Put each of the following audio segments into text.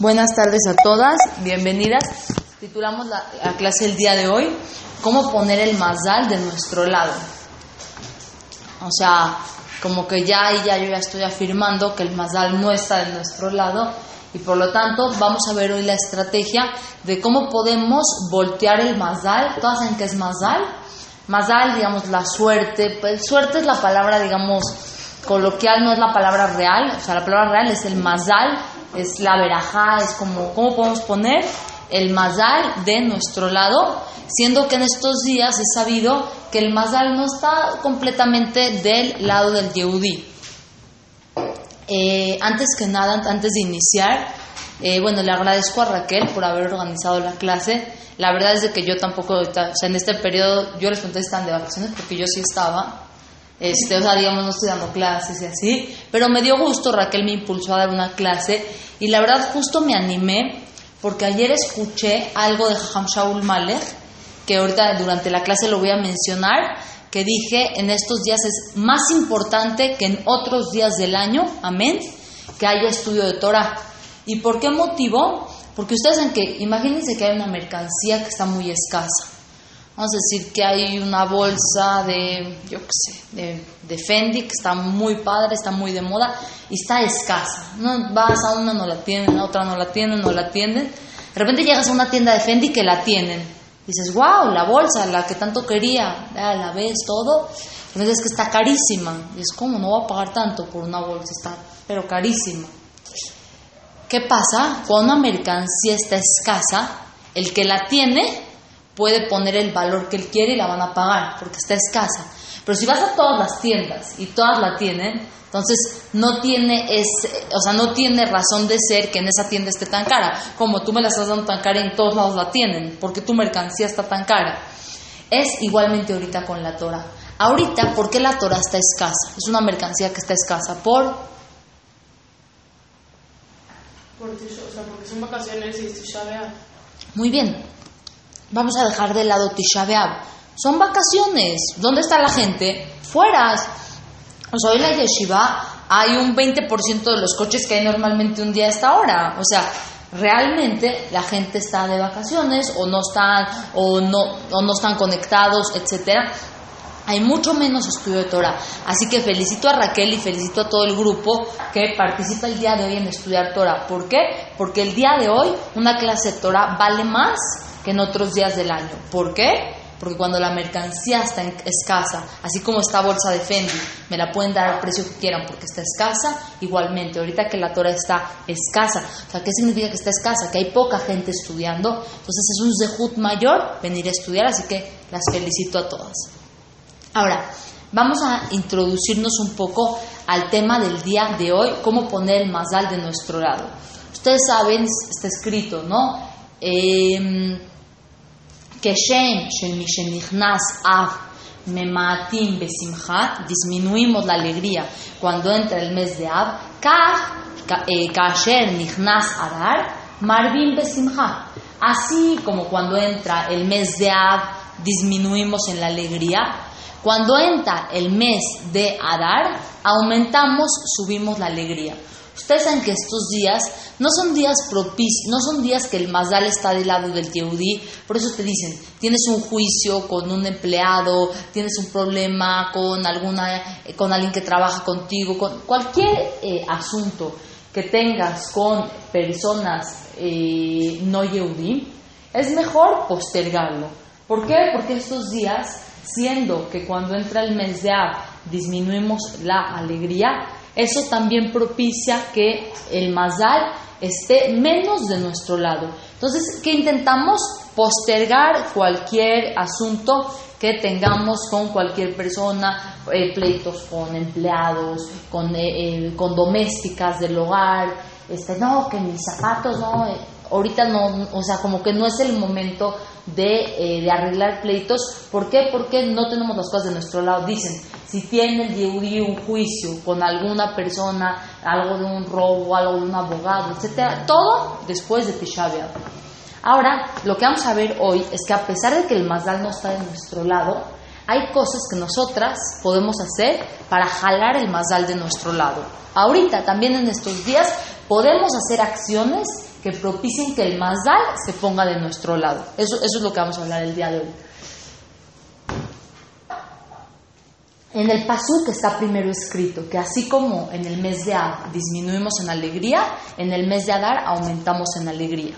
Buenas tardes a todas, bienvenidas. Titulamos la, la clase el día de hoy, ¿Cómo poner el mazal de nuestro lado? O sea, como que ya y ya yo ya estoy afirmando que el mazal no está de nuestro lado y por lo tanto vamos a ver hoy la estrategia de cómo podemos voltear el mazal. ¿Todas saben qué es mazal? Mazal, digamos, la suerte. Pues, suerte es la palabra, digamos, coloquial, no es la palabra real. O sea, la palabra real es el mazal, es la verajá, es como, ¿cómo podemos poner el mazal de nuestro lado? Siendo que en estos días he sabido que el mazal no está completamente del lado del Yehudi. Eh, antes que nada, antes de iniciar, eh, bueno, le agradezco a Raquel por haber organizado la clase. La verdad es de que yo tampoco, o sea, en este periodo, yo les pregunté si están de vacaciones, porque yo sí estaba. Este, o sea, digamos, no estoy dando clases y así. Pero me dio gusto, Raquel me impulsó a dar una clase. Y la verdad, justo me animé, porque ayer escuché algo de Ham Shaul Malek, que ahorita durante la clase lo voy a mencionar, que dije en estos días es más importante que en otros días del año, amén, que haya estudio de Torah. ¿Y por qué motivo? Porque ustedes saben que, imagínense que hay una mercancía que está muy escasa. Vamos a decir que hay una bolsa de, yo qué sé, de, de Fendi que está muy padre, está muy de moda y está escasa. No, vas a una, no la tienen, a otra no la tienen, no la tienen. De repente llegas a una tienda de Fendi que la tienen. Dices, wow, la bolsa, la que tanto quería, ya la ves todo. Entonces es que está carísima. Es como, no voy a pagar tanto por una bolsa, está, pero carísima. ¿Qué pasa? Cuando una mercancía está escasa, el que la tiene puede poner el valor que él quiere y la van a pagar, porque está escasa. Pero si vas a todas las tiendas y todas la tienen, entonces no tiene ese, o sea, no tiene razón de ser que en esa tienda esté tan cara. Como tú me la estás dando tan cara y en todos lados la tienen, porque tu mercancía está tan cara. Es igualmente ahorita con la Torah. Ahorita, ¿por qué la Torah está escasa? Es una mercancía que está escasa por Por Tisha- o sea, porque son vacaciones y B'Av. Muy bien. Vamos a dejar de lado Tisha. Son vacaciones. ¿Dónde está la gente? Fuera. O sea, hoy en la yeshiva hay un 20% de los coches que hay normalmente un día a esta hora. O sea, realmente la gente está de vacaciones o no están o no o no están conectados, etcétera. Hay mucho menos estudio de Torah. Así que felicito a Raquel y felicito a todo el grupo que participa el día de hoy en estudiar Torah. ¿Por qué? Porque el día de hoy una clase de Torah vale más en otros días del año. ¿Por qué? Porque cuando la mercancía está escasa, así como esta bolsa de Fendi, me la pueden dar al precio que quieran porque está escasa, igualmente, ahorita que la Torah está escasa, o sea, ¿qué significa que está escasa? Que hay poca gente estudiando, entonces es un zehut mayor venir a estudiar, así que las felicito a todas. Ahora, vamos a introducirnos un poco al tema del día de hoy, cómo poner el mazal de nuestro lado. Ustedes saben, está escrito, ¿no? Eh, כשם של מי שנכנס אף ממעטים בשמחה, disminuimos la alegría cuando entra el mes de Av, כך, eh, כאשר נכנס אדר, מרבים בשמחה. Así como cuando entra el mes de Av, disminuimos en la alegría, cuando entra el mes de Adar, aumentamos, subimos la alegría. Ustedes saben que estos días no son días propicios, no son días que el Mazdal está del lado del Yehudí, por eso te dicen, tienes un juicio con un empleado, tienes un problema con alguna, eh, con alguien que trabaja contigo, con cualquier eh, asunto que tengas con personas eh, no Yehudí, es mejor postergarlo. ¿Por qué? Porque estos días, siendo que cuando entra el mes de Av disminuimos la alegría, eso también propicia que el mazal esté menos de nuestro lado. Entonces, que intentamos postergar cualquier asunto que tengamos con cualquier persona, eh, pleitos con empleados, con, eh, eh, con domésticas del hogar, este, no, que mis zapatos, no, eh, ahorita no, o sea, como que no es el momento de, eh, de arreglar pleitos. ¿Por qué? Porque no tenemos las cosas de nuestro lado. Dicen, si tiene el un juicio con alguna persona, algo de un robo, algo de un abogado, etcétera, todo después de Tisha. Ahora, lo que vamos a ver hoy es que a pesar de que el Mazdal no está de nuestro lado, hay cosas que nosotras podemos hacer para jalar el Mazdal de nuestro lado. Ahorita, también en estos días, podemos hacer acciones que propicien que el Mazdal se ponga de nuestro lado. Eso, es lo que vamos a hablar el día de hoy. En el pasú que está primero escrito, que así como en el mes de Ad disminuimos en alegría, en el mes de Adar aumentamos en alegría.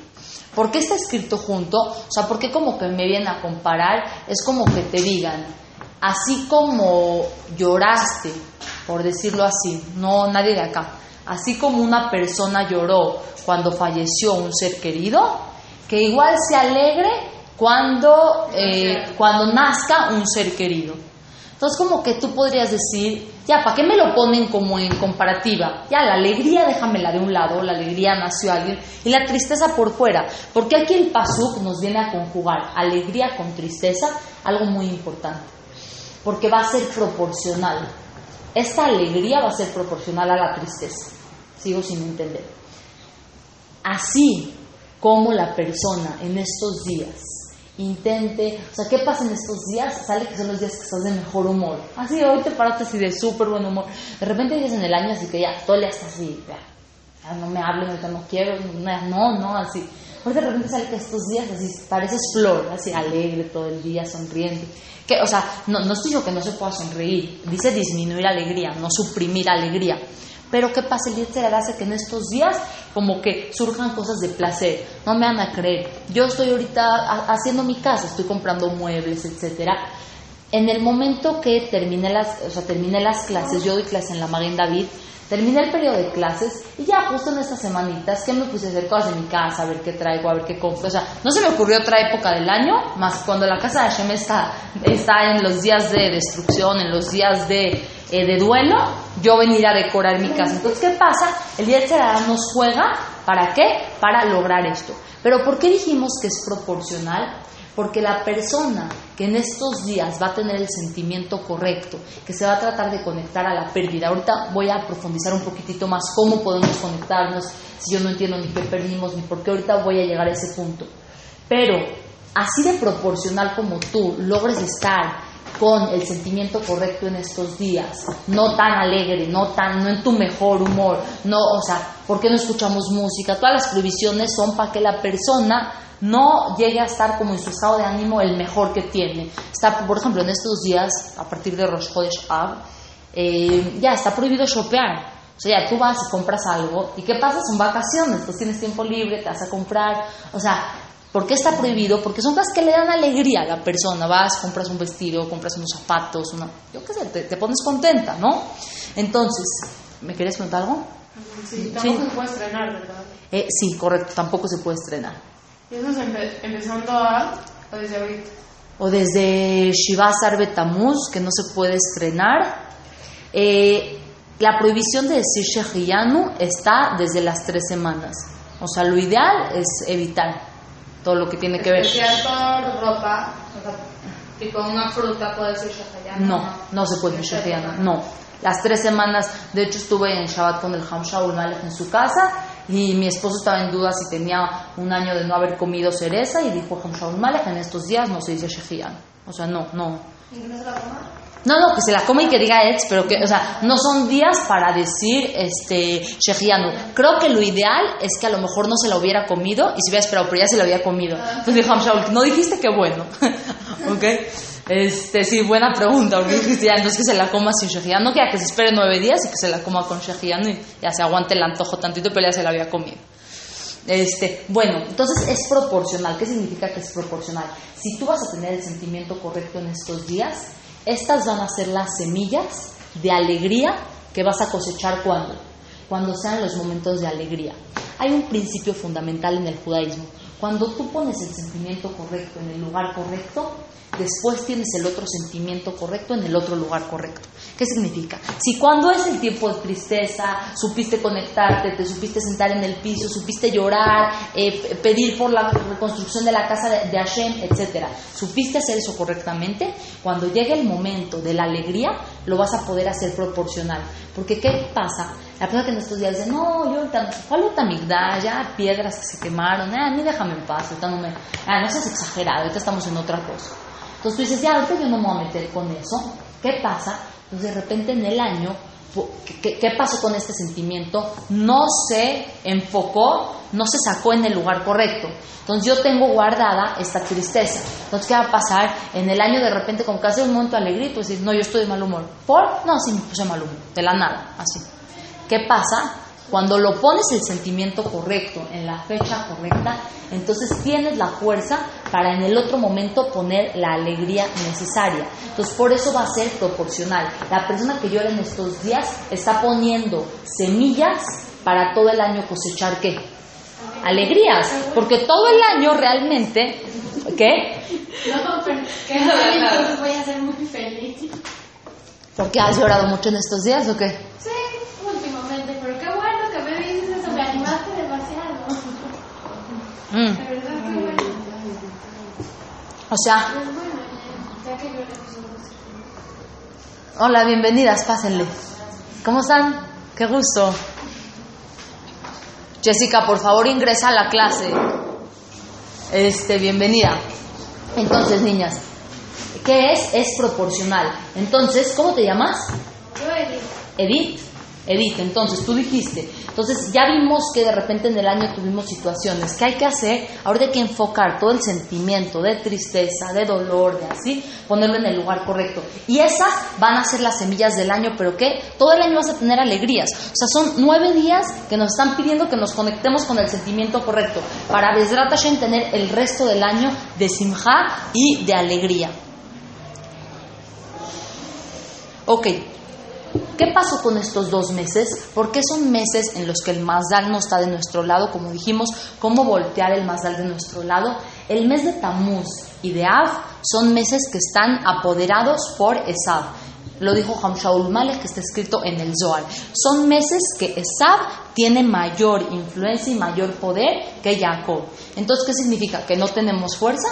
¿Por qué está escrito junto? O sea, ¿por qué como que me vienen a comparar? Es como que te digan, así como lloraste, por decirlo así, no nadie de acá, así como una persona lloró cuando falleció un ser querido, que igual se alegre cuando, eh, cuando nazca un ser querido. Entonces como que tú podrías decir, ya, ¿para qué me lo ponen como en comparativa? Ya, la alegría déjamela de un lado, la alegría nació alguien, y la tristeza por fuera. Porque aquí el Pasuk nos viene a conjugar alegría con tristeza, algo muy importante. Porque va a ser proporcional. Esta alegría va a ser proporcional a la tristeza. Sigo sin entender. Así como la persona en estos días intente, o sea, ¿qué pasa en estos días? Sale que son los días que estás de mejor humor. Así, hoy te paraste así de súper buen humor. De repente dices en el año así que ya, todo le así, ya, no me hablen, ahorita no quiero, no, no, así. Hoy de repente sale que estos días así, pareces flor, así alegre todo el día, sonriente. Que, o sea, no, no estoy que no se pueda sonreír, dice disminuir alegría, no suprimir alegría. Pero ¿qué pasa? El Yetzirah hace que en estos días como que surjan cosas de placer. No me van a creer. Yo estoy ahorita haciendo mi casa, estoy comprando muebles, etcétera. En el momento que terminé las, o sea, terminé las clases, yo doy clase en la Marín David, terminé el periodo de clases y ya justo en estas semanitas que me puse a hacer cosas de mi casa, a ver qué traigo, a ver qué compro. O sea, no se me ocurrió otra época del año, más cuando la casa de Hashem está, está en los días de destrucción, en los días de eh, de duelo, yo venir a decorar mi casa. Entonces, ¿qué pasa? El día de nos juega, ¿para qué? Para lograr esto. Pero ¿por qué dijimos que es proporcional? Porque la persona que en estos días va a tener el sentimiento correcto, que se va a tratar de conectar a la pérdida, ahorita voy a profundizar un poquitito más cómo podemos conectarnos, si yo no entiendo ni qué perdimos, ni por qué ahorita voy a llegar a ese punto. Pero así de proporcional como tú logres estar con el sentimiento correcto en estos días, no tan alegre, no tan, no en tu mejor humor, no, o sea, ¿por qué no escuchamos música? Todas las prohibiciones son para que la persona no llegue a estar como en su estado de ánimo el mejor que tiene. Está, por ejemplo, en estos días, a partir de Rosh Chodesh Av, eh, ya está prohibido shopear. O sea, ya tú vas y compras algo, ¿y qué pasa? Son vacaciones, pues tienes tiempo libre, te vas a comprar. O sea, ¿Por qué está prohibido? Porque son cosas que le dan alegría a la persona. Vas, compras un vestido, compras unos zapatos, una, yo qué sé, te, pones contenta, ¿no? Entonces, ¿me quieres preguntar algo? Sí, tampoco se puede estrenar, ¿verdad? Eh, sí, correcto, tampoco se puede estrenar. ¿Y eso es empezando a, o desde ahorita? O desde Shiva Sarbetamuz, que no se puede estrenar. Eh, la prohibición de decir Shehiyanu está desde las tres semanas. O sea, lo ideal es evitar todo lo que tiene que ver. por ropa, tipo una fruta puede ser No, no se puede ser no. Las tres semanas, de hecho estuve en Shabbat con el Ham Shaul Malek en su casa y mi esposo estaba en duda si tenía un año de no haber comido cereza y dijo Ham Shaul Malek, en estos días no se dice Shehian. O sea, no, no. ¿Y no se la no, no, que se la come y que diga ex, pero que, o sea, no son días para decir, este, shehianu. Creo que lo ideal es que a lo mejor no se la hubiera comido y se hubiera esperado, pero ya se la había comido. Entonces dijo Shaul, no dijiste que bueno. ¿Ok? Este, sí, buena pregunta, porque dijiste ya, entonces que se la coma sin shehianu, que ya que se espere nueve días y que se la coma con shehianu y ya se aguante el antojo tantito, pero ya se la había comido. Este, bueno, entonces es proporcional. ¿Qué significa que es proporcional? Si tú vas a tener el sentimiento correcto en estos días, estas van a ser las semillas de alegría que vas a cosechar cuando, cuando sean los momentos de alegría. Hay un principio fundamental en el judaísmo. Cuando tú pones el sentimiento correcto en el lugar correcto, después tienes el otro sentimiento correcto en el otro lugar correcto. ¿Qué significa? Si cuando es el tiempo de tristeza, supiste conectarte, te supiste sentar en el piso, supiste llorar, eh, pedir por la reconstrucción de la casa de, de Hashem, etc., supiste hacer eso correctamente, cuando llegue el momento de la alegría, lo vas a poder hacer proporcional. Porque ¿qué pasa? La persona que en estos días dice, no, yo ahorita, ¿cuál amigdad? Ya piedras que se quemaron, ah, a mí déjame en paz, ahorita no me, ah, no seas exagerado, ahorita estamos en otra cosa. Entonces tú dices, ya, ahorita yo no me voy a meter con eso. ¿Qué pasa? Pues de repente en el año, ¿qué, ¿qué, pasó con este sentimiento? No se enfocó, no se sacó en el lugar correcto. Entonces yo tengo guardada esta tristeza. Entonces, ¿qué va a pasar? En el año de repente, como que hace un momento de alegría, pues dices, no, yo estoy de mal humor. ¿Por? No, sí me puse mal humor, de la nada, así. ¿Qué pasa? Cuando lo pones el sentimiento correcto, en la fecha correcta, entonces tienes la fuerza para en el otro momento poner la alegría necesaria. Entonces por eso va a ser proporcional. La persona que llora en estos días está poniendo semillas para todo el año cosechar qué? Alegrías. Porque todo el año realmente, ¿qué? No, pero que voy a ser muy feliz. ¿Porque has llorado mucho en estos días o qué? Sí, últimamente, pero qué bueno que me dices eso, me animaste demasiado. Mm. De verdad, qué bueno. O sea, Pues bueno, ya, ya que lloré, pues no sé. hola, bienvenidas, pásenle. ¿Cómo están? Qué gusto. Jessica, por favor ingresa a la clase. Este, bienvenida. Entonces, niñas, ¿qué es? Es proporcional. Entonces, ¿cómo te llamas? Yo, Edith, Edith. Edith, entonces tú dijiste. Entonces ya vimos que de repente en el año tuvimos situaciones. ¿Qué hay que hacer? Ahora hay que enfocar todo el sentimiento de tristeza, de dolor, de así, ponerlo en el lugar correcto. Y esas van a ser las semillas del año, pero ¿qué? Todo el año vas a tener alegrías. O sea, son nueve días que nos están pidiendo que nos conectemos con el sentimiento correcto para Bezrat tener el resto del año de simja y de alegría. Ok, ¿Qué pasó con estos dos meses? ¿Por qué son meses en los que el Mazdal no está de nuestro lado? Como dijimos, ¿cómo voltear el Mazdal de nuestro lado? El mes de Tamuz y de Av son meses que están apoderados por Esab. Lo dijo Hamshaul Malek, que está escrito en el Zohar. Son meses que Esab tiene mayor influencia y mayor poder que Jacob. Entonces, ¿qué significa? ¿Que no tenemos fuerza?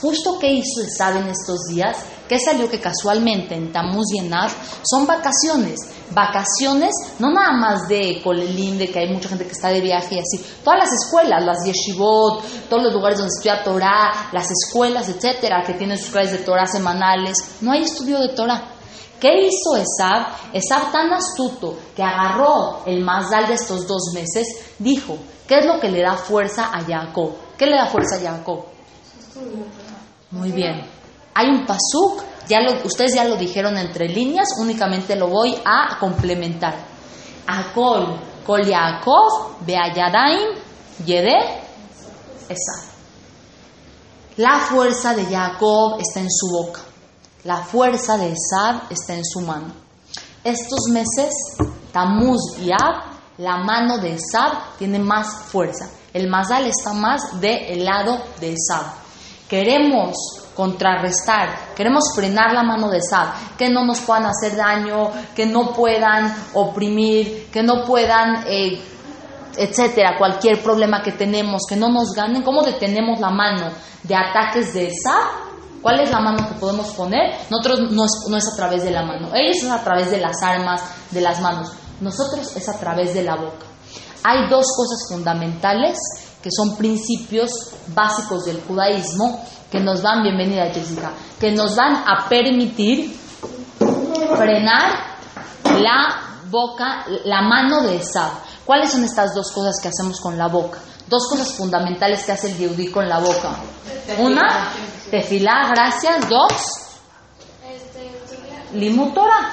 Justo qué hizo Esab en estos días, que salió que casualmente en Tamuz y en Av son vacaciones. Vacaciones no nada más de Colelim, de que hay mucha gente que está de viaje y así. Todas las escuelas, las yeshivot, todos los lugares donde estudia Torah, las escuelas, etcétera, que tienen sus clases de Torah semanales, no hay estudio de Torah. ¿Qué hizo Esab? Esab tan astuto que agarró el Mazdal de estos dos meses, dijo, ¿qué es lo que le da fuerza a Jacob? ¿Qué le da fuerza a Jacob? Muy bien. Hay un pasuk, ya ustedes ya lo dijeron entre líneas, únicamente lo voy a complementar. Akol, kol Yaakov, beayadaim, yede, Esab. La fuerza de Jacob está en su boca. La fuerza de Esab está en su mano. Estos meses, Tamuz y Ab, la mano de Esab tiene más fuerza. El Mazal está más del lado de Esab. Queremos contrarrestar, queremos frenar la mano de Esab, que no nos puedan hacer daño, que no puedan oprimir, que no puedan, eh, etcétera, cualquier problema que tenemos, que no nos ganen. ¿Cómo detenemos la mano de ataques de Esab? ¿Cuál es la mano que podemos poner? Nosotros no es, no es a través de la mano, ellos es a través de las armas, de las manos. Nosotros es a través de la boca. Hay dos cosas fundamentales que son principios básicos del judaísmo que nos van, bienvenida Jessica, que nos van a permitir frenar la boca, la mano de Esab. ¿Cuáles son estas dos cosas que hacemos con la boca? Dos cosas fundamentales que hace el Yehudí con la boca. Una, tefilá, gracias. Dos, Este, limutora.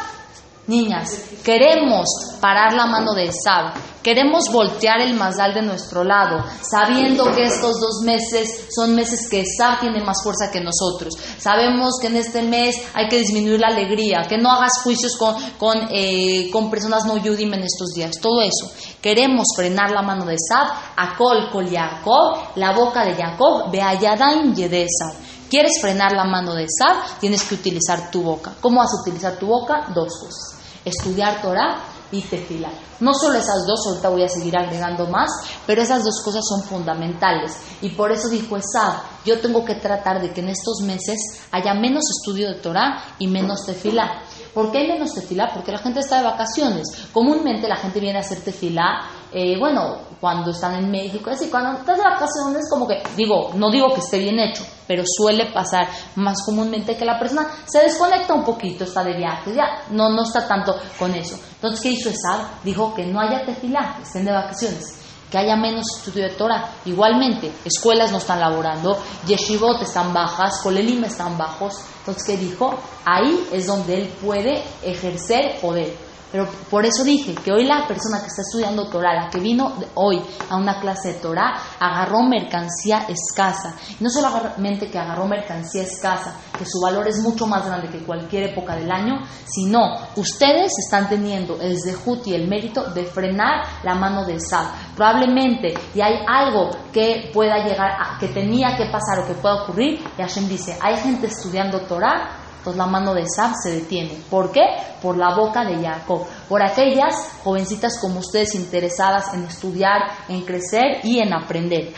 Niñas, queremos parar la mano de Esab, queremos voltear el mazal de nuestro lado, sabiendo que estos dos meses son meses que Esab tiene más fuerza que nosotros. Sabemos que en este mes hay que disminuir la alegría, que no hagas juicios con, con, eh, con personas no yudim en estos días, todo eso. Queremos frenar la mano de Esab, Akol Kol Jacob, la boca de Jacob, Beayadain Yedesab. ¿Quieres frenar la mano de Esab? Tienes que utilizar tu boca. ¿Cómo vas a utilizar tu boca? Dos cosas estudiar Torah y tefila. No solo esas dos, ahorita voy a seguir agregando más, pero esas dos cosas son fundamentales. Y por eso dijo Esab, yo tengo que tratar de que en estos meses haya menos estudio de Torah y menos tefila. ¿Por qué hay menos tefila? Porque la gente está de vacaciones. Comúnmente la gente viene a hacer tefila, eh, bueno, cuando están en México, así, cuando estás de vacaciones, como que, digo, no digo que esté bien hecho, pero suele pasar más comúnmente que la persona se desconecta un poquito, está de viaje, ya no, no está tanto con eso. Entonces, ¿qué hizo Esab? Dijo que no haya tefilá, estén de vacaciones que haya menos estudio de Torah. Igualmente, escuelas no están laborando, yeshivot están bajas, colelim están bajos. Entonces, ¿qué dijo? Ahí es donde él puede ejercer poder. Pero por eso dije que hoy la persona que está estudiando Torah, la que vino hoy a una clase de Torah, agarró mercancía escasa. No solamente que agarró mercancía escasa, que su valor es mucho más grande que cualquier época del año, sino ustedes están teniendo el zehut el mérito de frenar la mano de Sab. Probablemente, y hay algo que pueda llegar, a, que tenía que pasar o que pueda ocurrir, y Hashem dice, hay gente estudiando Torah entonces la mano de Sab se detiene. ¿Por qué? Por la boca de Jacob. Por aquellas jovencitas como ustedes interesadas en estudiar, en crecer y en aprender.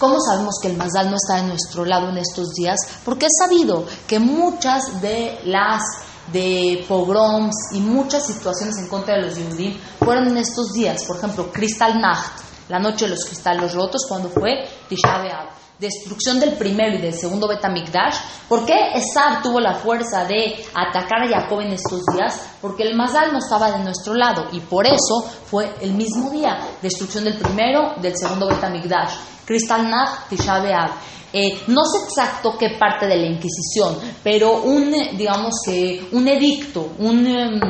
¿Cómo sabemos que el Mazdal no está de nuestro lado en estos días? Porque es sabido que muchas de las de pogroms y muchas situaciones en contra de los Yehudim fueron en estos días. Por ejemplo, Kristall Nacht, la noche de los cristales rotos, cuando fue Tisha B'Av destrucción del primero y del segundo Betamikdash. ¿Por qué Esab tuvo la fuerza de atacar a Jacob en estos días? Porque el Mazal no estaba de nuestro lado y por eso fue el mismo día, destrucción del primero, del segundo Betamikdash. Crystal Nacht, Tisha. Eh, no sé exacto qué parte de la Inquisición, pero un, digamos que, un edicto, un, em,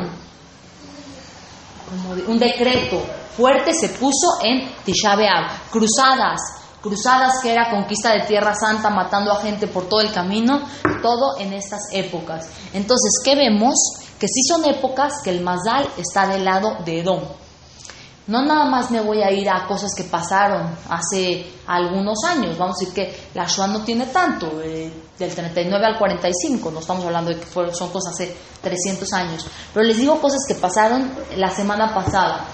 un decreto fuerte se puso en Tisha. Cruzadas, cruzadas que era conquista de Tierra Santa, matando a gente por todo el camino, todo en estas épocas. Entonces, ¿qué vemos? Que sí son épocas que el Mazal está del lado de Edom. No nada más me voy a ir a cosas que pasaron hace algunos años, vamos a decir que la Shoah no tiene tanto, eh, del 39 al 45, no estamos hablando de que son cosas hace 300 años, pero les digo cosas que pasaron la semana pasada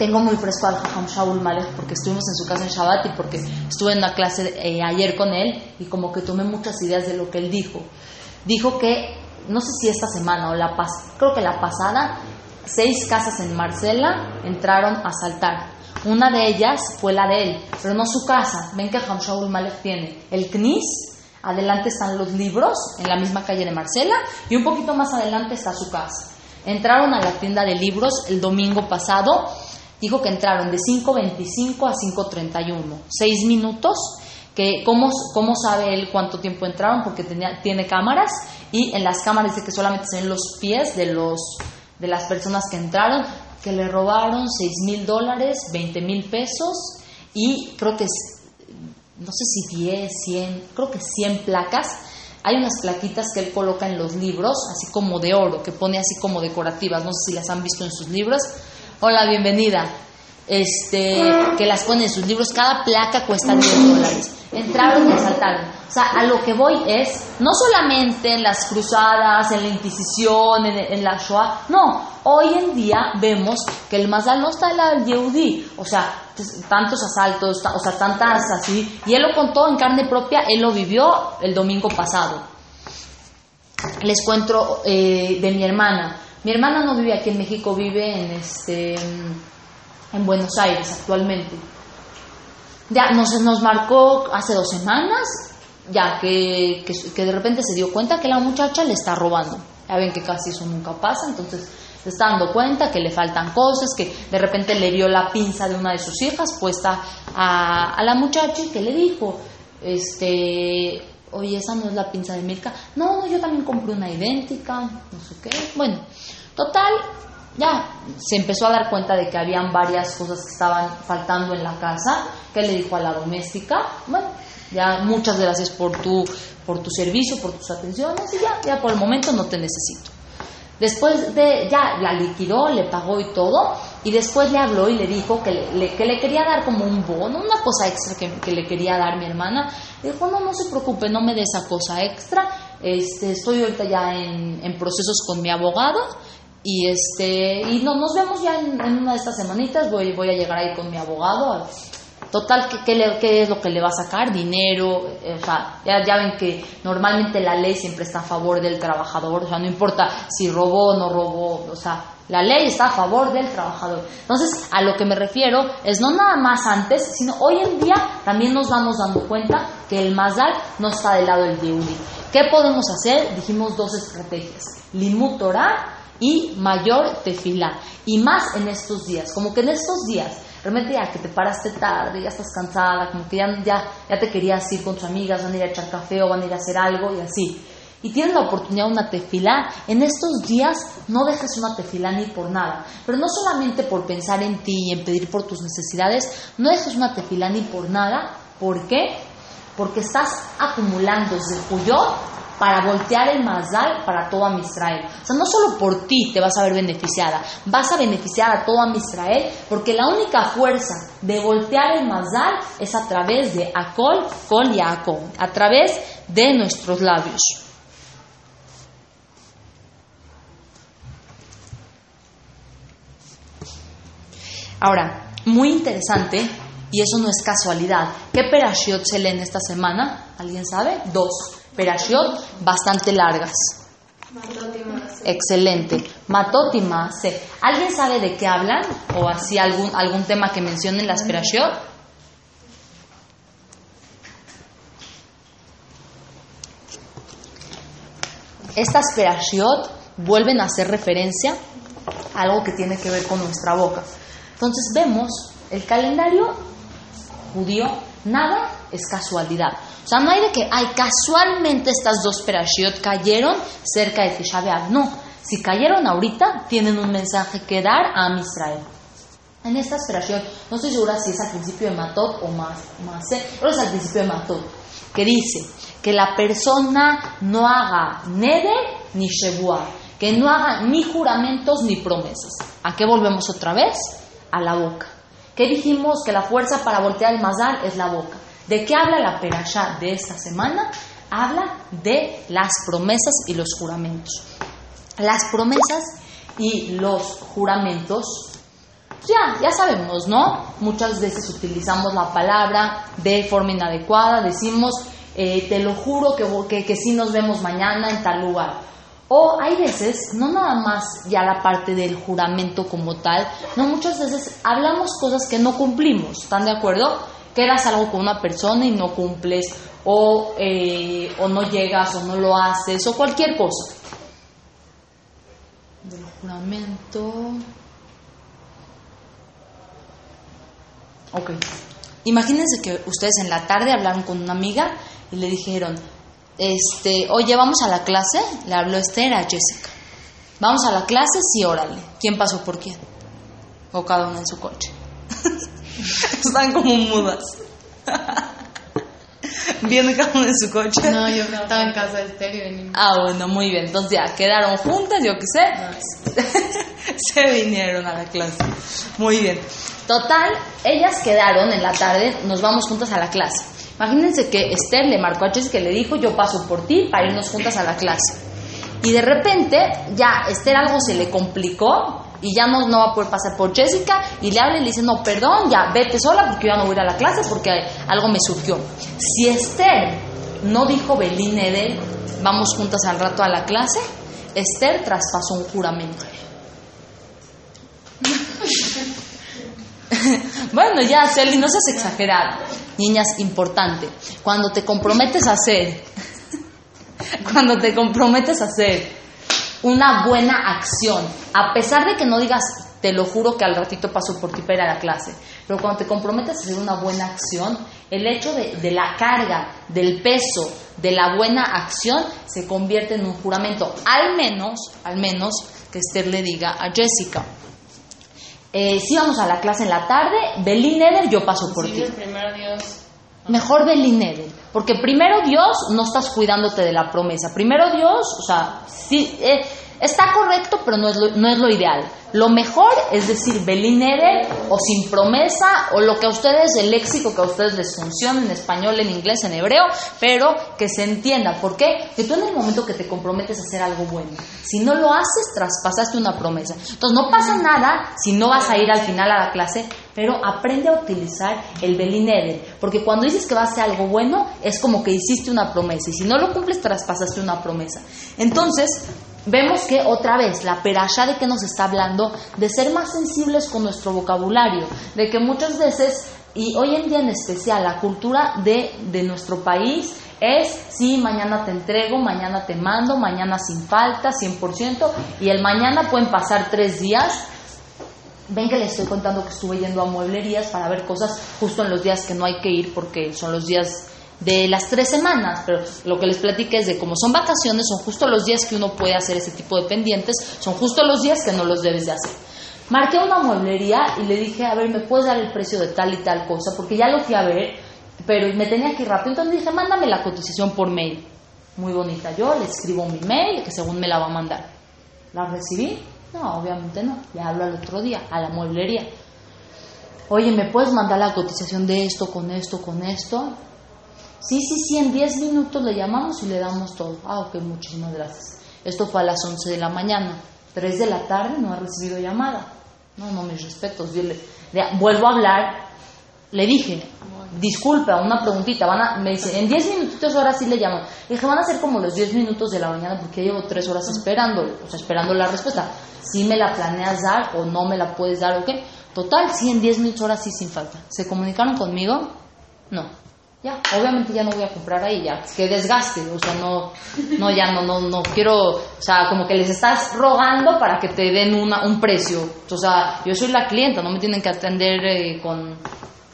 tengo muy fresco al Jajam Shaul Malek porque estuvimos en su casa en Shabbat y porque estuve en una clase eh, ayer con él y como que tomé muchas ideas de lo que él dijo. Dijo que, no sé si esta semana o la pasada, creo que la pasada, seis casas en Marcela entraron a asaltar. Una de ellas fue la de él, pero no su casa. Ven que Jajam Shaul Malek tiene el CNIS, adelante están los libros, en la misma calle de Marcela, y un poquito más adelante está su casa. Entraron a la tienda de libros el domingo pasado dijo que entraron de 5.25 a 5.31, seis minutos, que ¿cómo, ¿cómo sabe él cuánto tiempo entraron? Porque tenía, tiene cámaras y en las cámaras dice que solamente se ven los pies de, los, de las personas que entraron, que le robaron 6 mil dólares, 20 mil pesos y creo que, no sé si 10, 100, creo que 100 placas. Hay unas plaquitas que él coloca en los libros, así como de oro, que pone así como decorativas, no sé si las han visto en sus libros, Hola, bienvenida. Este, que las pone en sus libros, cada placa cuesta 10 dólares. Entraron y asaltaron. O sea, a lo que voy es, no solamente en las cruzadas, en la Inquisición, en, la Shoah, no, hoy en día vemos que el Mazal no está en la Yehudi, o sea, tantos asaltos, o sea, tantas así, y él lo contó en carne propia, él lo vivió el domingo pasado. Les cuento eh, de mi hermana. Mi hermana no vive aquí en México, vive en, este, en Buenos Aires actualmente. Ya nos, nos marcó hace dos semanas, ya que, que, de repente se dio cuenta que la muchacha le está robando. Ya ven que casi eso nunca pasa, entonces se está dando cuenta que le faltan cosas, que de repente le vio la pinza de una de sus hijas puesta a, a la muchacha y que le dijo, este, oye, esa no es la pinza de Milka. No, no, yo también compré una idéntica, no sé qué. Bueno, total, ya se empezó a dar cuenta de que habían varias cosas que estaban faltando en la casa, que le dijo a la doméstica, bueno, ya muchas gracias por tu, por tu servicio, por tus atenciones y ya, ya por el momento no te necesito. Después de, ya la liquidó, le pagó y todo, y después le habló y le dijo que le, que le quería dar como un bono, una cosa extra que, que, le quería dar mi hermana. Dijo, no, no se preocupe, no me dé esa cosa extra, este, estoy ahorita ya en, en procesos con mi abogado y este y no, nos vemos ya en, una de estas semanitas, voy, voy a llegar ahí con mi abogado. Total, ¿qué, qué, le, es lo que le va a sacar? Dinero, eh, o sea, ya, ven que normalmente la ley siempre está a favor del trabajador, o sea, no importa si robó o no robó, o sea, la ley está a favor del trabajador. Entonces, a lo que me refiero es no nada más antes, sino hoy en día también nos vamos dando cuenta que el Mazal no está del lado del Yehudi. ¿Qué podemos hacer? Dijimos dos estrategias. Limut Torah y mayor tefilá. Y más en estos días, como que en estos días, realmente ya que te paraste tarde, ya estás cansada, como que ya, ya, te querías ir con tus amigas, van a ir a echar café o van a ir a hacer algo y así. Y tienes la oportunidad de una tefilá, en estos días no dejes una tefilá ni por nada. Pero no solamente por pensar en ti y en pedir por tus necesidades, no dejes una tefilá ni por nada. ¿Por qué? Porque estás acumulando desde para voltear el mazal para toda Israel. O sea, no solo por ti te vas a ver beneficiada, vas a beneficiar a toda Israel, porque la única fuerza de voltear el mazal es a través de Akol, Kol y Akol, a través de nuestros labios. Ahora, muy interesante, y eso no es casualidad, ¿qué perashiot se leen esta semana? ¿Alguien sabe? Dos perashiot bastante largas. Excelente. Matot y Maase. ¿Alguien sabe de qué hablan? ¿O así algún, algún tema que mencionen las perashiot? Estas perashiot vuelven a hacer referencia a algo que tiene que ver con nuestra boca. Entonces vemos el calendario judío, nada es casualidad. O sea, no hay de que, ay, casualmente estas dos perashiot cayeron cerca de Tisha. No, si cayeron ahorita, tienen un mensaje que dar a Israel. En estas perashiot, no estoy segura si es al principio de Matot o más, más pero es al principio de Matot, que dice que la persona no haga nede ni shebuah, que no haga ni juramentos ni promesas. ¿A qué volvemos otra vez? A la boca. ¿Qué dijimos? Que la fuerza para voltear el mazal es la boca. ¿De qué habla la perashá de esta semana? Habla de las promesas y los juramentos. Las promesas y los juramentos, ya, ya sabemos, ¿no? Muchas veces utilizamos la palabra de forma inadecuada, decimos, eh, te lo juro que, que, que sí nos vemos mañana en tal lugar. O hay veces, no nada más ya la parte del juramento como tal, no muchas veces hablamos cosas que no cumplimos, ¿están de acuerdo? Quedas algo con una persona y no cumples, o, eh, o no llegas, o no lo haces, o cualquier cosa. Del juramento. Ok. Imagínense que ustedes en la tarde hablaron con una amiga y le dijeron, este, oye, vamos a la clase, le habló Esther a Jessica. Vamos a la clase, sí, órale. ¿Quién pasó por quién? O cada uno en su coche. Están como mudas. Viendo cada uno en su coche. No, yo estaba en casa de Esther y venimos. Ah, bueno, muy bien. Entonces ya quedaron juntas, yo qué sé. Se vinieron a la clase. Muy bien. Total, ellas quedaron en la tarde, nos vamos juntas a la clase. Imagínense que Esther le marcó a Jessica que le dijo, yo paso por ti para irnos juntas a la clase. Y de repente, ya Esther algo se le complicó y ya no, no va a poder pasar por Jessica y le habla y le dice, no, perdón, ya vete sola porque yo ya no voy a ir a la clase porque algo me surgió. Si Esther no dijo Belín Edel, vamos juntas al rato a la clase, Esther traspasó un juramento. bueno, ya, Celi, no seas exagerada. Niñas, importante. Cuando te comprometes a hacer, cuando te comprometes a hacer una buena acción, a pesar de que no digas, te lo juro que al ratito paso por ti para ir a la clase, pero cuando te comprometes a hacer una buena acción, el hecho de, de la carga, del peso, de la buena acción, se convierte en un juramento. Al menos, al menos, que Esther le diga a Jessica. Eh, si vamos a la clase en la tarde, Belín Eder, yo paso por Sí, ti. el primer Dios. Mejor Belín porque primero Dios no estás cuidándote de la promesa. Primero Dios, o sea, sí, eh, está correcto, pero no es, lo, no es lo ideal. Lo mejor es decir Belín o sin promesa o lo que a ustedes, el léxico que a ustedes les funcione en español, en inglés, en hebreo, pero que se entienda. ¿Por qué? Que tú en el momento que te comprometes a hacer algo bueno, si no lo haces, traspasaste una promesa. Entonces no pasa nada si no vas a ir al final a la clase, pero aprende a utilizar el Belín porque cuando dices que va a hacer algo bueno, es como que hiciste una promesa, y si no lo cumples, traspasaste una promesa. Entonces, vemos que otra vez la perashá de que nos está hablando de ser más sensibles con nuestro vocabulario, de que muchas veces, y hoy en día en especial, la cultura de, de nuestro país es, sí, mañana te entrego, mañana te mando, mañana sin falta, 100%, y el mañana pueden pasar tres días, Ven que les estoy contando que estuve yendo a mueblerías para ver cosas justo en los días que no hay que ir porque son los días de las tres semanas, pero lo que les platiqué es de como son vacaciones, son justo los días que uno puede hacer ese tipo de pendientes, son justo los días que no los debes de hacer. Marqué una mueblería y le dije, a ver, ¿me puedes dar el precio de tal y tal cosa? Porque ya lo fui a ver, pero me tenía que ir rápido, entonces dije, mándame la cotización por mail. Muy bonita, yo le escribo mi mail que según me la va a mandar. ¿La recibí? No, obviamente no. Le hablo al otro día, a la mueblería. Oye, ¿me puedes mandar la cotización de esto, con esto, con esto? Sí, sí, sí, en 10 minutos le llamamos y le damos todo. Ah, ok, muchísimas gracias. Esto fue a las 11 de la mañana. 3 de la tarde no ha recibido llamada. No, no, mis respetos. Yo le- vuelvo a hablar. Le dije, disculpa, una preguntita. Van a, me dice, en 10 minutitos ahora sí le llamo. Dije, van a ser como los 10 minutos de la mañana porque llevo 3 horas esperando, o sea, esperando la respuesta. Si me la planeas dar o no me la puedes dar o qué. Total, sí, en 10 minutos ahora sí sin falta. ¿Se comunicaron conmigo? No. Ya, obviamente ya no voy a comprar ahí, ya, que desgaste, o sea, no, no, ya no, no, no quiero, o sea, como que les estás rogando para que te den una, un precio, o sea, yo soy la clienta, no me tienen que atender eh, con,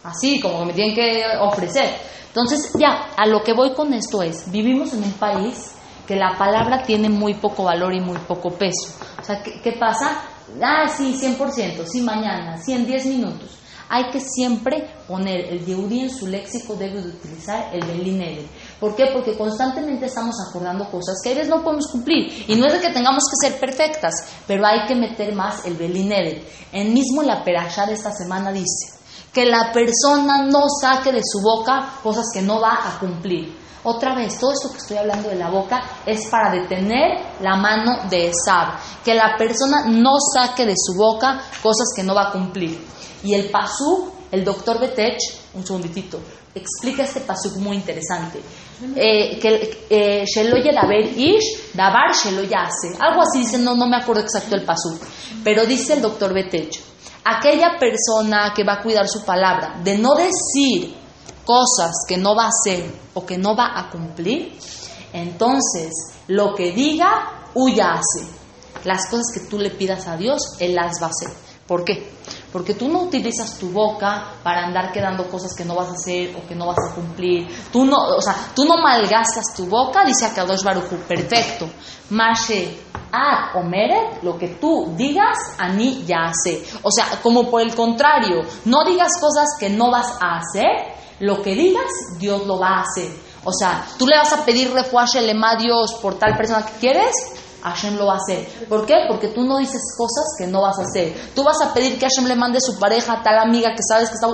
así, como que me tienen que ofrecer. Entonces, ya, a lo que voy con esto es, vivimos en un país que la palabra tiene muy poco valor y muy poco peso. O sea, ¿qué, qué pasa? Ah, sí, 100%, sí, mañana, sí, en 10 minutos. Hay que siempre poner el Yehudi en su léxico, debe de utilizar el Belín. ¿Por qué? Porque constantemente estamos acordando cosas que a veces no podemos cumplir. Y no es de que tengamos que ser perfectas, pero hay que meter más el Belín. El mismo la perashá de esta semana dice que la persona no saque de su boca cosas que no va a cumplir. Otra vez, todo esto que estoy hablando de la boca es para detener la mano de Esab. Que la persona no saque de su boca cosas que no va a cumplir. Y el pasú, el doctor Betech, un segunditito, explica este pasú muy interesante. Eh, eh. Algo así dice, no, no me acuerdo exacto el pasú. Pero dice el doctor Betech, aquella persona que va a cuidar su palabra, de no decir cosas que no va a hacer o que no va a cumplir, entonces lo que diga, huya hace. Las cosas que tú le pidas a Dios, Él las va a hacer. ¿Por qué? Porque tú no utilizas tu boca para andar quedando cosas que no vas a hacer o que no vas a cumplir. Tú no, o sea, tú no malgastas tu boca, dice Akadosh Baruchu, perfecto. Mashe ad omeret, lo que tú digas, a mí ya hace. O sea, como por el contrario, no digas cosas que no vas a hacer, lo que digas, Dios lo va a hacer. O sea, tú le vas a pedir refuaje lema a Dios por tal persona que quieres, Hashem lo va a hacer. ¿Por qué? Porque tú no dices cosas que no vas a hacer. Tú vas a pedir que Hashem le mande su pareja a tal amiga que sabes que está...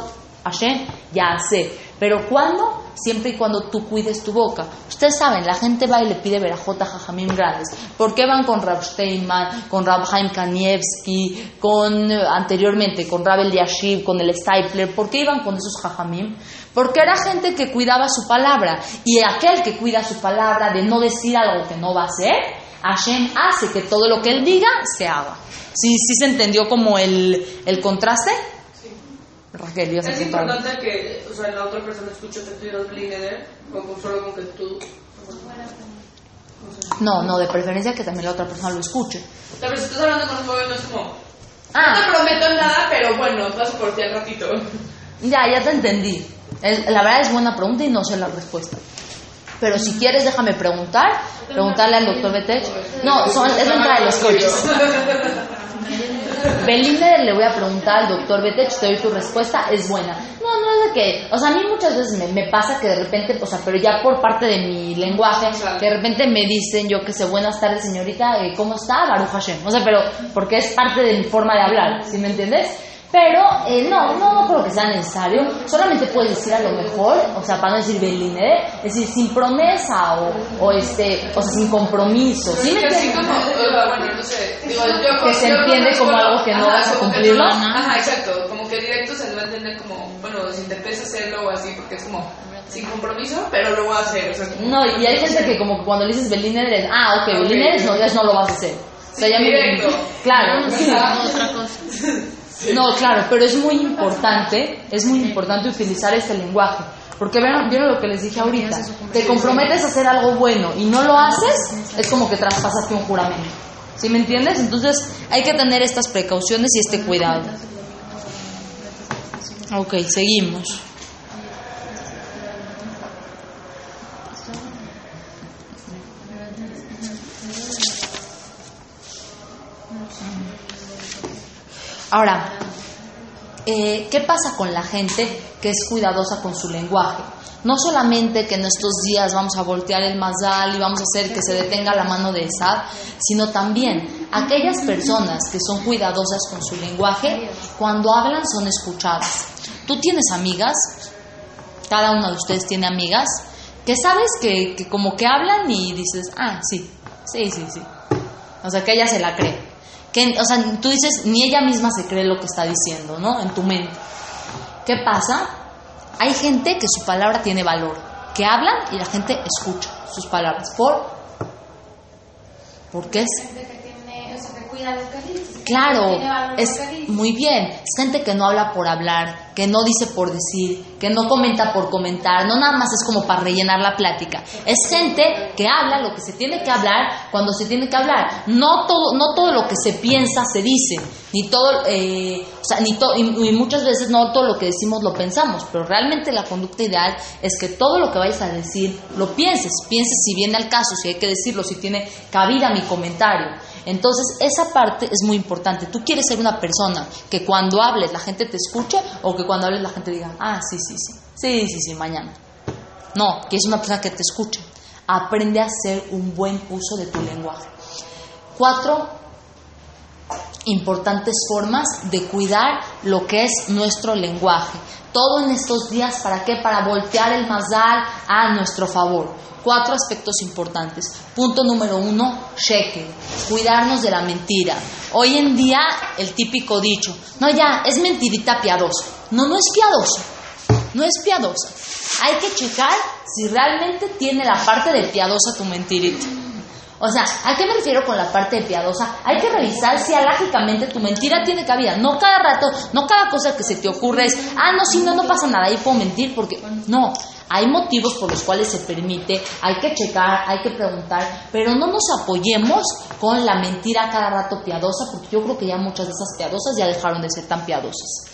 Hashem ya hace. Pero ¿cuándo? Siempre y cuando tú cuides tu boca. Ustedes saben, la gente va y le pide verajota jajamim grandes. ¿Por qué van con Rab Steinman, con Rab Haim Kanievski, con eh, anteriormente con Rab El Yashiv, con el Stipler? ¿Por qué iban con esos jajamim? Porque era gente que cuidaba su palabra. Y aquel que cuida su palabra de no decir algo que no va a hacer, Hashem hace que todo lo que él diga se haga. ¿Sí, sí se entendió como el, el contraste? Raquel, ibas a Es importante que o sea, la otra persona escuche que tú digas Blineder, o solo con que tú. No, no, de preferencia que también la otra persona lo escuche. Vez si estás hablando con un joven, no es como. No Ah, te prometo nada, pero bueno, paso por ti al ratito. ya, ya te entendí. Es- la verdad es buena pregunta y no sé la respuesta. Pero si quieres, déjame preguntar, preguntarle al doctor Betech. No, son, es la entrada de los coches. Belinda le voy a preguntar al doctor Betech, te doy tu respuesta, es buena. No, no es de que, o sea, a mí muchas veces me, me pasa que de repente, o sea, pero ya por parte de mi lenguaje, que de repente me dicen yo que sé, buenas tardes señorita, eh, ¿cómo está? Baruch Hashem. O sea, pero porque es parte de mi forma de hablar, ¿sí me entiendes? Pero eh, no, no, no creo que sea necesario. Solamente puedes decir a lo mejor, o sea, para no decir Belinda, es decir, sin promesa o, o este, o sea, sin compromiso. ¿Sí me que así entiendes? como, bueno, no sé, digo, yo Que se entiende como algo que no ajá, vas a cumplirlo. no- Ajá, exacto, como que directo se va a entender como, bueno, si te empieza a hacerlo o así, porque es como sin compromiso, pero lo voy a hacer, o sea, No, y hay gente que como que cuando le dices Belinda eres, ah, ok, Ok. Belinda eres, no, entonces no lo vas a hacer. O sea, Sí, ya me- directo. Claro, sí. Otra cosa. No, claro, pero es muy importante, es muy importante utilizar este lenguaje. Porque vieron, vieron lo que les dije ahorita. Te comprometes a hacer algo bueno y no lo haces, es como que traspasaste un juramento. ¿Sí me entiendes? Entonces hay que tener estas precauciones y este cuidado. Ok, seguimos. Ahora, eh, ¿qué pasa con la gente que es cuidadosa con su lenguaje? No solamente que en estos días vamos a voltear el mazal y vamos a hacer que se detenga la mano de Esad, sino también aquellas personas que son cuidadosas con su lenguaje, cuando hablan son escuchadas. Tú tienes amigas, cada una de ustedes tiene amigas, que sabes que, que como que hablan y dices, ah, sí, sí, sí, sí. O sea, que ella se la cree. O sea, tú dices, ni ella misma se cree lo que está diciendo, ¿no? En tu mente. ¿Qué pasa? Hay gente que su palabra tiene valor, que hablan y la gente escucha sus palabras. ¿Por? ¿Por qué es? Gente que tiene, o sea, que cuida lo que dice. Claro, es muy bien. Es gente que no habla por hablar, que no dice por decir, que no comenta por comentar, no nada más es como para rellenar la plática. Es gente que habla lo que se tiene que hablar cuando se tiene que hablar. No todo, no todo lo que se piensa se dice, ni todo, eh, o sea, ni to- y, y muchas veces no todo lo que decimos lo pensamos, pero realmente la conducta ideal es que todo lo que vayas a decir lo pienses, pienses si viene al caso, si hay que decirlo, si tiene cabida mi comentario. Entonces, esa parte es muy importante. Tú quieres ser una persona que cuando hables la gente te escuche o que cuando hables la gente diga, ah, sí, sí, sí, sí, sí, sí, mañana. No, que es una persona que te escuche. Aprende a hacer un buen uso de tu lenguaje. Cuatro importantes formas de cuidar lo que es nuestro lenguaje. Todo en estos días, ¿para qué? Para voltear el mazal a nuestro favor. Cuatro aspectos importantes. Punto número uno, shekel, cuidarnos de la mentira. Hoy en día, el típico dicho, no ya, es mentirita piadosa. No, no es piadosa. No es piadosa. Hay que checar si realmente tiene la parte de piadosa tu mentirita. O sea, ¿a qué me refiero con la parte de piadosa? Hay que revisar si alágicamente tu mentira tiene cabida. No cada rato, no cada cosa que se te ocurre es, ah, no, si no, no pasa nada, ahí puedo mentir porque no. Hay motivos por los cuales se permite, hay que checar, hay que preguntar, pero no nos apoyemos con la mentira cada rato piadosa, porque yo creo que ya muchas de esas piadosas ya dejaron de ser tan piadosas.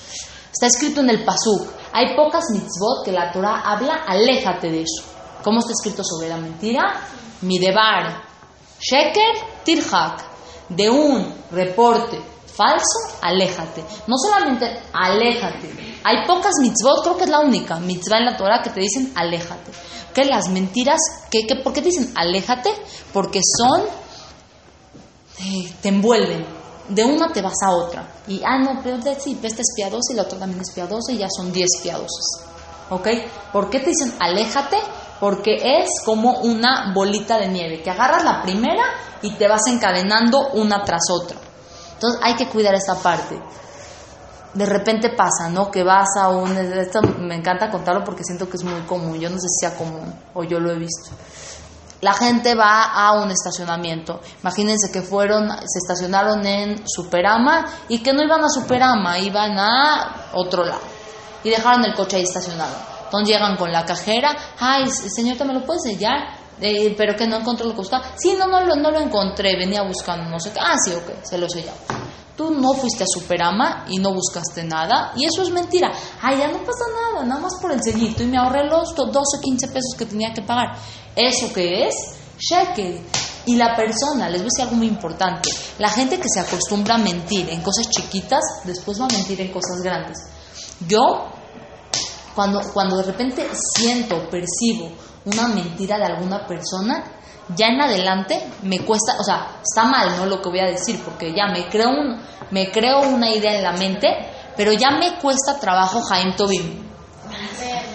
Está escrito en el Pasuk, hay pocas mitzvot que la Torah habla, aléjate de eso. ¿Cómo está escrito sobre la mentira? Midebar, Sheker, Tirhak, de un reporte falso, aléjate. No solamente aléjate. Hay pocas mitzvot, creo que es la única mitzvah en la Torah que te dicen aléjate. Que las mentiras, que, ¿por qué dicen aléjate? Porque son, eh, te envuelven. De una te vas a otra. Y, ah, no, pero sí, esta es piadosa y la otra también es piadosa y ya son 10 piadosas. ¿Ok? ¿Por qué te dicen aléjate? Porque es como una bolita de nieve, que agarras la primera y te vas encadenando una tras otra. Entonces hay que cuidar esta parte. De repente pasa, ¿no? Que vas a un... Esto me encanta contarlo porque siento que es muy común. Yo no sé si sea común o yo lo he visto. La gente va a un estacionamiento. Imagínense que fueron, se estacionaron en Superama y que no iban a Superama, iban a otro lado. Y dejaron el coche ahí estacionado. Entonces llegan con la cajera, ay, señorita, ¿me lo puede sellar? Eh, pero que no encontró lo que buscaba. Sí, no, no, lo- no lo encontré, venía buscando, no sé qué. Ah, sí, ok, se lo sellamos. Tú no fuiste a Superama y no buscaste nada. Y eso es mentira. Ay, ya no pasa nada, nada más por el sellito. Y me ahorré los 12 o 15 pesos que tenía que pagar. ¿Eso qué es? Shekel. Y la persona, les voy a decir algo muy importante. La gente que se acostumbra a mentir en cosas chiquitas, después va a mentir en cosas grandes. Yo, cuando, cuando de repente siento, percibo una mentira de alguna persona, ya en adelante me cuesta, o sea, está mal, ¿no? Lo que voy a decir, porque ya me creo, un, me creo una idea en la mente, pero ya me cuesta trabajo Jaime Tobim.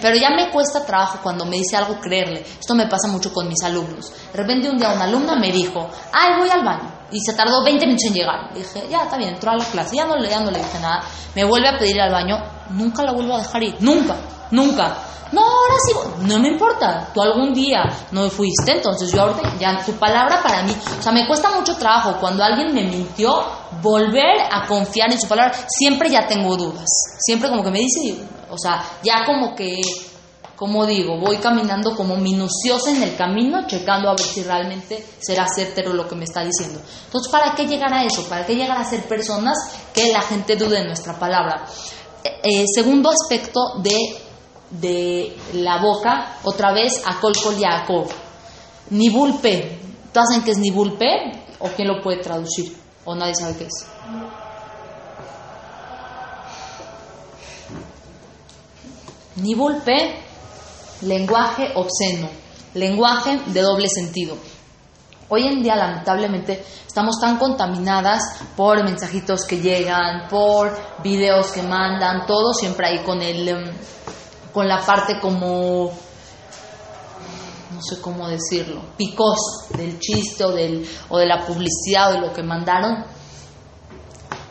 Pero ya me cuesta trabajo cuando me dice algo creerle. Esto me pasa mucho con mis alumnos. De repente un día una alumna me dijo, ay, voy al baño. Y se tardó 20 minutos en llegar. Le dije, ya, está bien, entró a la clase. Ya no, le dije nada. Me vuelve a pedir ir al baño. Nunca la vuelvo a dejar ir. Nunca, nunca. No, ahora sí, no me importa. Tú algún día no fuiste, entonces yo ahorita ya tu palabra para mí, o sea, me cuesta mucho trabajo cuando alguien me mintió volver a confiar en su palabra. Siempre ya tengo dudas. Siempre como que me dice, o sea, ya como que como digo, voy caminando como minuciosa en el camino, checando a ver si realmente será certero lo que me está diciendo. Entonces, ¿para qué llegar a eso? ¿Para qué llegar a ser personas que la gente dude de nuestra palabra? Eh, eh, segundo aspecto de de la boca, otra vez a Colcol Yaakov. Nibulpe. ¿Tú saben qué es Nibulpe? ¿O quién lo puede traducir? ¿O nadie sabe qué es? Nibulpe, lenguaje obsceno, lenguaje de doble sentido. Hoy en día, lamentablemente, estamos tan contaminadas por mensajitos que llegan, por videos que mandan, todo siempre ahí con el em, con la parte como, no sé cómo decirlo, picosa del chiste o, del, o de la publicidad o de lo que mandaron.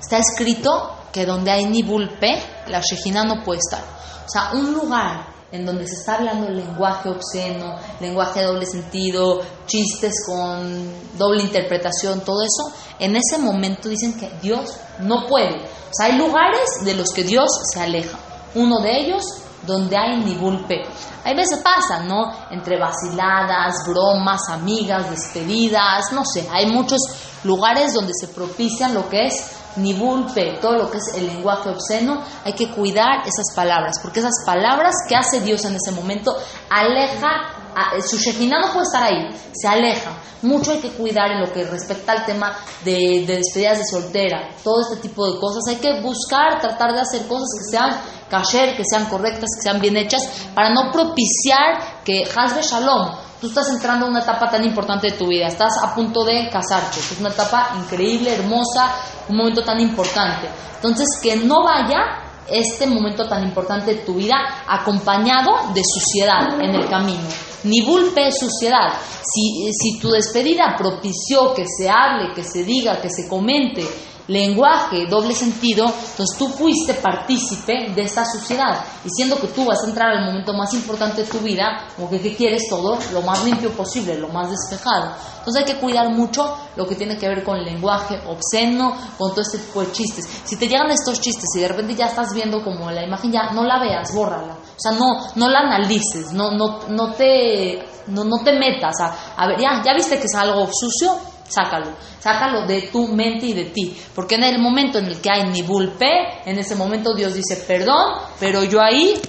Está escrito que donde hay nibulpe, la shejina no puede estar. O sea, un lugar en donde se está hablando lenguaje obsceno, lenguaje de doble sentido, chistes con doble interpretación, todo eso, en ese momento dicen que Dios no puede. O sea, hay lugares de los que Dios se aleja. Uno de ellos donde hay nibulpe. Hay veces pasa, ¿no? Entre vaciladas, bromas, amigas, despedidas, no sé, hay muchos lugares donde se propician lo que es nibulpe, todo lo que es el lenguaje obsceno, hay que cuidar esas palabras, porque esas palabras que hace Dios en ese momento aleja su Shekhinah no puede estar ahí, se aleja. Mucho hay que cuidar en lo que respecta al tema de, despedidas de soltera, todo este tipo de cosas. Hay que buscar, tratar de hacer cosas que sean kasher, que sean correctas, que sean bien hechas, para no propiciar que Hazbe Shalom, tú estás entrando en una etapa tan importante de tu vida, estás a punto de casarte, es una etapa increíble, hermosa, un momento tan importante. Entonces, que no vaya este momento tan importante de tu vida acompañado de suciedad en el camino. Ni vulpe suciedad. Si, si tu despedida propició que se hable, que se diga, que se comente lenguaje, doble sentido, entonces tú fuiste partícipe de esta suciedad. Y siendo que tú vas a entrar al momento más importante de tu vida, como que ¿qué quieres todo lo más limpio posible, lo más despejado. Entonces hay que cuidar mucho lo que tiene que ver con lenguaje obsceno, con todo este tipo de chistes. Si te llegan estos chistes y de repente ya estás viendo como la imagen, ya no la veas, bórrala. O sea, no, no la analices, no, no, no, te, no, no te metas a, a ver, ya, ya viste que es algo sucio, sácalo, sácalo de tu mente y de ti, porque en el momento en el que hay nibulpe, en ese momento Dios dice, perdón, pero yo ahí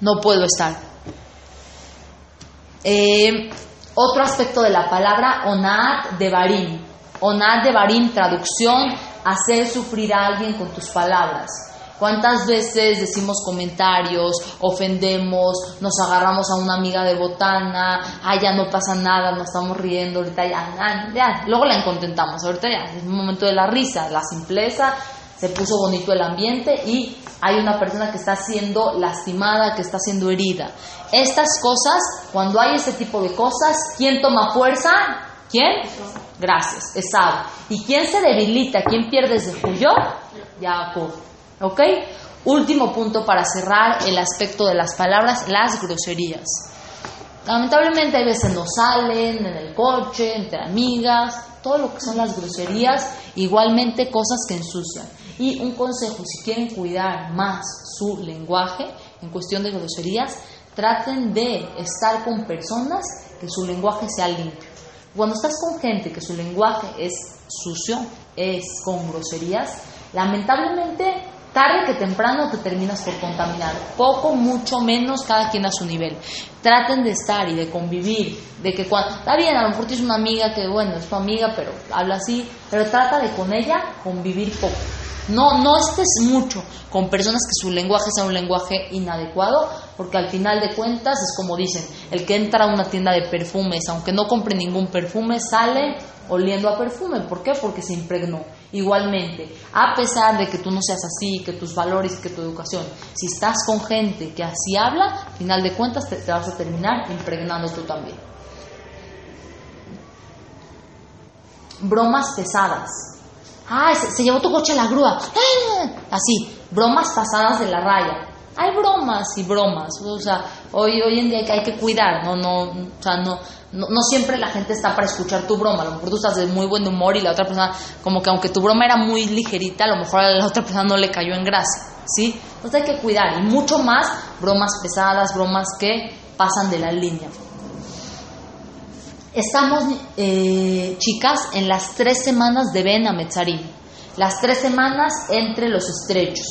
no puedo estar. Eh, otro aspecto de la palabra onad de barim. Onad de barim, traducción, hacer sufrir a alguien con tus palabras. ¿Cuántas veces decimos comentarios, ofendemos, nos agarramos a una amiga de botana, ay, ya no pasa nada, nos estamos riendo, ahorita ya, ya, luego la incontentamos, ahorita ya, es un momento de la risa, la simpleza, se puso bonito el ambiente y hay una persona que está siendo lastimada, que está siendo herida. Estas cosas, cuando hay este tipo de cosas, ¿quién toma fuerza? ¿Quién? Gracias, Esab. ¿Y quién se debilita? ¿Quién pierde ese juyo? Jacob. ¿Ok? Último punto para cerrar el aspecto de las palabras, las groserías. Lamentablemente a veces no salen en el coche, entre amigas, todo lo que son las groserías, igualmente cosas que ensucian. Y un consejo, si quieren cuidar más su lenguaje en cuestión de groserías, traten de estar con personas que su lenguaje sea limpio. Cuando estás con gente que su lenguaje es sucio, es con groserías, lamentablemente tarde que temprano te terminas por contaminar. Poco, mucho menos, cada quien a su nivel. Traten de estar y de convivir, de que cuando... Está bien, a lo mejor tienes una amiga que, bueno, es tu amiga, pero habla así, pero trata de con ella convivir poco. No, no estés mucho con personas que su lenguaje sea un lenguaje inadecuado, porque al final de cuentas es como dicen, el que entra a una tienda de perfumes, aunque no compre ningún perfume, sale oliendo a perfume. ¿Por qué? Porque se impregnó. Igualmente, a pesar de que tú no seas así, que tus valores, que tu educación, si estás con gente que así habla, al final de cuentas te, vas a terminar impregnando tú también. Bromas pesadas. Ah, se, llevó tu coche a la grúa. ¡Ah! Así, bromas pasadas de la raya. Hay bromas y bromas. O sea, hoy, hoy en día hay que cuidar. No, no, o sea, no, no, siempre la gente está para escuchar tu broma. A lo mejor tú estás de muy buen humor y la otra persona, como que aunque tu broma era muy ligerita, a lo mejor a la otra persona no le cayó en gracia. ¿Sí? Entonces hay que cuidar. Y mucho más bromas pesadas, bromas que pasan de la línea. Estamos, eh, chicas, en las tres semanas de Ben Ametzarim. Las tres semanas entre los estrechos.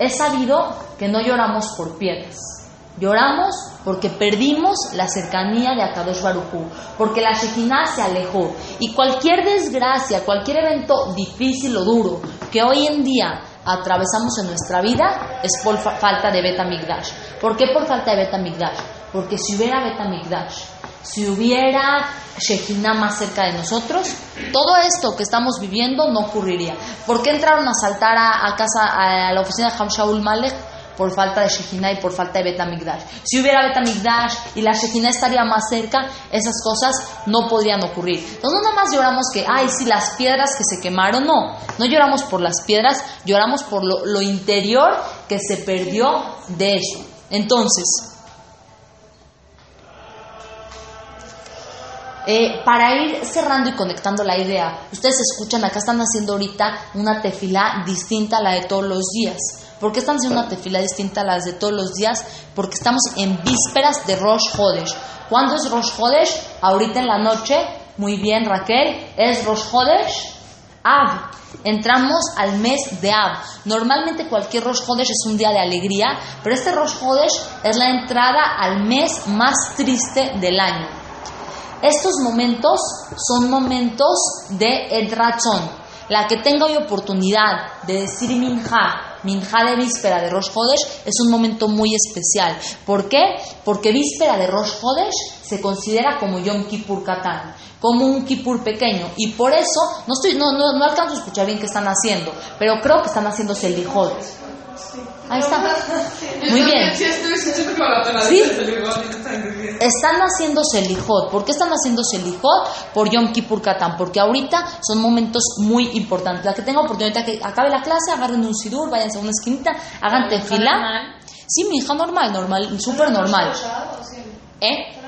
Es sabido que no lloramos por piedras. Lloramos porque perdimos la cercanía de Akadosh Barujú, porque la Shekinah se alejó. Y cualquier desgracia, cualquier evento difícil o duro que hoy en día atravesamos en nuestra vida es por fa falta de Beta Migdash. ¿Por qué por falta de Beta Migdash? Porque si hubiera Beta Migdash, si hubiera Shekinah más cerca de nosotros, todo esto que estamos viviendo no ocurriría. ¿Por qué entraron a saltar a, a casa, a la oficina de Hamshaul Malek? Por falta de Shekinah y por falta de Betamigdash. Si hubiera Betamigdash y la Shekinah estaría más cerca, esas cosas no podrían ocurrir. Entonces, no nada más lloramos que, ay, sí, las piedras que se quemaron, no. No lloramos por las piedras, lloramos por lo, lo interior que se perdió de eso. Entonces, Eh, para ir cerrando y conectando la idea, ustedes escuchan, acá están haciendo ahorita una tefila distinta a la de todos los días. ¿Por qué están haciendo una tefila distinta a las de todos los días? Porque estamos en vísperas de Rosh Hodesh. ¿Cuándo es Rosh Hodesh? Ahorita en la noche. Muy bien, Raquel. Es Rosh Hodesh Av. Entramos al mes de Av. Normalmente cualquier Rosh Hodesh es un día de alegría, pero este Rosh Hodesh es la entrada al mes más triste del año. Estos momentos son momentos de Edrazón. La que tenga hoy oportunidad de decir Minja, Minja de víspera de Rosh Hodesh, es un momento muy especial. ¿Por qué? Porque víspera de Rosh Hodesh se considera como Yom Kippur Katán, como un Kippur pequeño. Y por eso, no, estoy, no, no, no alcanzo a escuchar bien qué están haciendo, pero creo que están haciendo Selijot. Ahí está. Muy bien. Sí. Están haciendo Selijot. ¿Por qué están haciendo Selijot? Por Yom Kippur Katán. Porque ahorita son momentos muy importantes. La que tenga oportunidad que acabe la clase, agarren un sidur, váyanse a una esquinita, hagan tefila. Sí, mi hija normal, normal, súper normal. ¿Eh?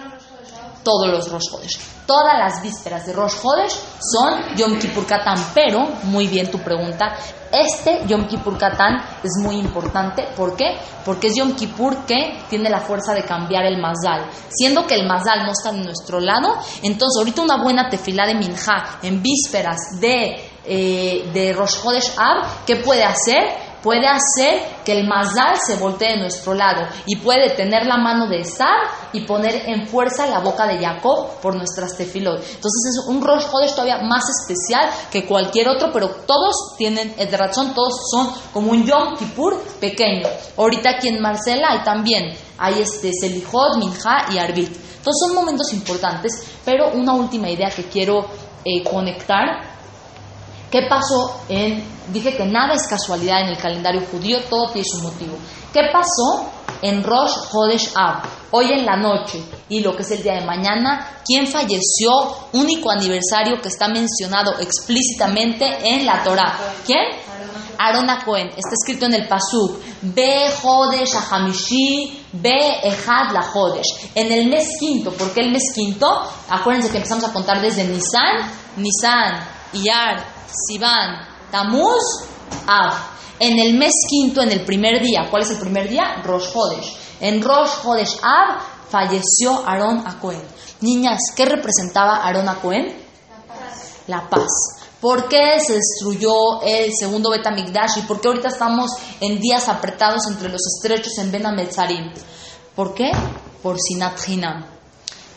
Todos los Rosh Hodesh. Todas las vísperas de Rosh Hodesh son Yom Kippur Katán. Pero, muy bien tu pregunta, este Yom Kippur Katán es muy importante. ¿Por qué? Porque es Yom Kippur que tiene la fuerza de cambiar el Mazal. Siendo que el Mazal no está de nuestro lado, entonces ahorita una buena tefilá de Minja en vísperas de, eh, de Rosh Hodesh Ab, ¿qué puede hacer? Puede hacer que el Mazal se voltee de nuestro lado y puede tener la mano de Esar y poner en fuerza la boca de Jacob por nuestras tefilot. Entonces es un Rosh Hodesh todavía más especial que cualquier otro, pero todos tienen el razón, todos son como un Yom Kippur pequeño. Ahorita aquí en Marcela hay también, hay este Selijot, Minja y Arbit. Entonces son momentos importantes, pero una última idea que quiero eh, conectar ¿Qué pasó en.? Dije que nada es casualidad en el calendario judío, todo tiene su motivo. ¿Qué pasó en Rosh Hodesh Av? Hoy en la noche y lo que es el día de mañana, ¿quién falleció? Único aniversario que está mencionado explícitamente en la Torah. ¿Quién? Arona Cohen. Está escrito en el Pasuk. Be Hodesh Ahamishi, Be Ejad la Hodesh. En el mes quinto. ¿Por qué el mes quinto? Acuérdense que empezamos a contar desde Nisan, Nisan, Iyar, Sivan, Tamuz, Av. En el mes quinto, en el primer día, ¿cuál es el primer día? Rosh Hodesh. En Rosh Hodesh Av falleció Aarón a Cohen. Niñas, ¿qué representaba Aarón a Cohen? La paz. ¿Por qué se destruyó el segundo Betamigdash y por qué ahorita estamos en días apretados entre los estrechos en Ben Ametzarim? ¿Por qué? Por Sinat Hinam.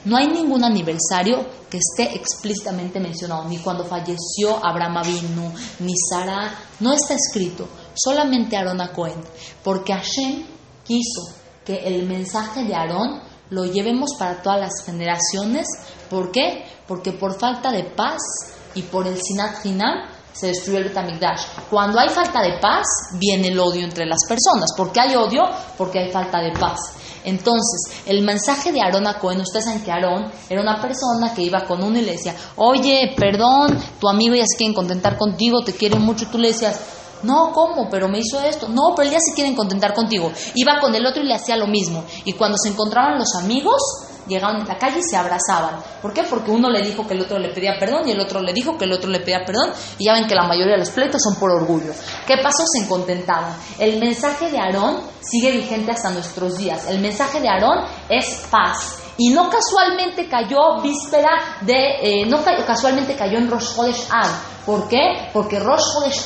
No hay ningún aniversario que esté explícitamente mencionado, ni cuando falleció Abraham Avinu, ni Sara, no está escrito, solamente Aarón a Cohen, porque Hashem quiso que el mensaje de Aarón lo llevemos para todas las generaciones. ¿Por qué? Porque por falta de paz y por el Sinat Hinam se destruyó el Betamigdash. Cuando hay falta de paz, viene el odio entre las personas. ¿Por qué hay odio? Porque hay falta de paz. Entonces, el mensaje de Aarón a Cohen, ustedes saben que Aarón era una persona que iba con uno y le decía, oye, perdón, tu amigo ya se quiere contentar contigo, te quiere mucho, tú le decías, no, ¿cómo? Pero me hizo esto. No, pero ya se quieren contentar contigo. Iba con el otro y le hacía lo mismo. Y cuando se encontraban los amigos, llegaban a la calle y se abrazaban. ¿Por qué? Porque uno le dijo que el otro le pedía perdón y el otro le dijo que el otro le pedía perdón. Y ya ven que la mayoría de los pleitos son por orgullo. ¿Qué pasó? Se contentaban. El mensaje de Aarón sigue vigente hasta nuestros días. El mensaje de Aarón es paz. Y no casualmente cayó víspera de, eh, no casualmente cayó en Rosh Chodesh. ¿Por qué? Porque Rosh Chodesh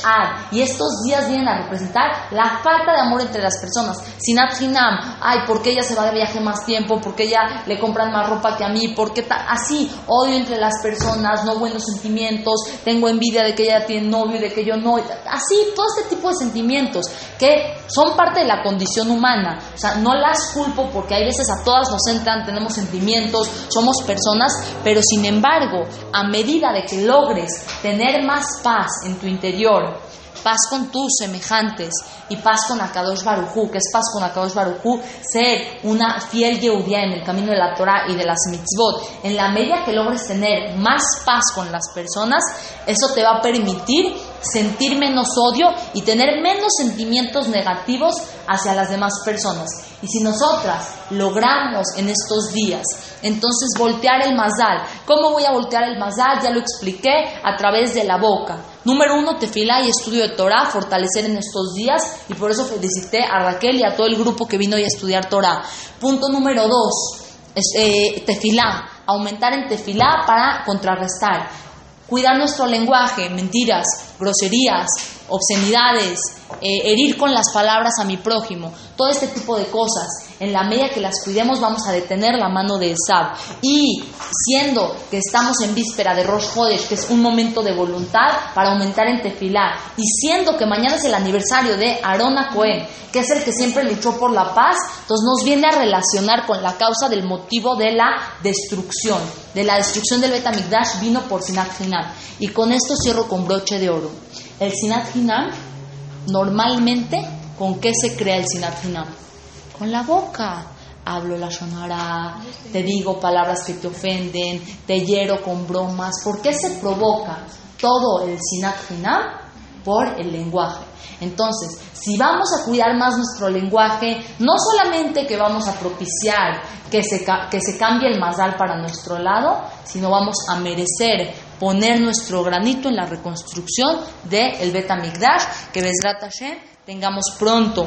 y estos días vienen a representar la falta de amor entre las personas. Sinat Hinam, ay, ¿por qué ella se va de viaje más tiempo? ¿Por qué ella le compran más ropa que a mí? ¿Por qué así? Odio entre las personas, no buenos sentimientos, tengo envidia de que ella tiene novio y de que yo no. Así, todo este tipo de sentimientos que son parte de la condición humana. O sea, no las culpo porque hay veces a todas nos entran, tenemos sentimientos, somos personas, pero sin embargo, a medida de que logres tener más paz en tu interior, paz con tus semejantes y paz con Akadosh Barujú, que es paz con Akadosh Barujú, ser una fiel Yehudia en el camino de la Torah y de las mitzvot, en la medida que logres tener más paz con las personas, eso te va a permitir sentir menos odio y tener menos sentimientos negativos hacia las demás personas. Y si nosotras logramos en estos días, entonces voltear el mazal. ¿Cómo voy a voltear el mazal? Ya lo expliqué a través de la boca. Número uno, tefilá y estudio de Torah, fortalecer en estos días y por eso felicité a Raquel y a todo el grupo que vino hoy a estudiar Torah. Punto número dos, eh, tefilá, aumentar en tefilá para contrarrestar. Cuidar nuestro lenguaje, mentiras, groserías, obscenidades, eh, herir con las palabras a mi prójimo, todo este tipo de cosas. En la medida que las cuidemos vamos a detener la mano de Esab. Y siendo que estamos en víspera de Rosh Hodesh, que es un momento de voluntad para aumentar en tefilá, y siendo que mañana es el aniversario de Arona Cohen, que es el que siempre luchó por la paz, entonces nos viene a relacionar con la causa del motivo de la destrucción. De la destrucción del Betamigdash vino por Sinat. Y con esto cierro con broche de oro. El Sinat Hinam, normalmente, ¿con qué se crea el Sinat Hinam? Con la boca. Hablo la sonara, te digo palabras que te ofenden, te hiero con bromas. ¿Por qué se provoca todo el Sinat Hinam? Por el lenguaje. Entonces, si vamos a cuidar más nuestro lenguaje, no solamente que vamos a propiciar que se, que se cambie el mazal para nuestro lado, sino vamos a merecer poner nuestro granito en la reconstrucción del de Betamigdash, que Besrat Hashem tengamos pronto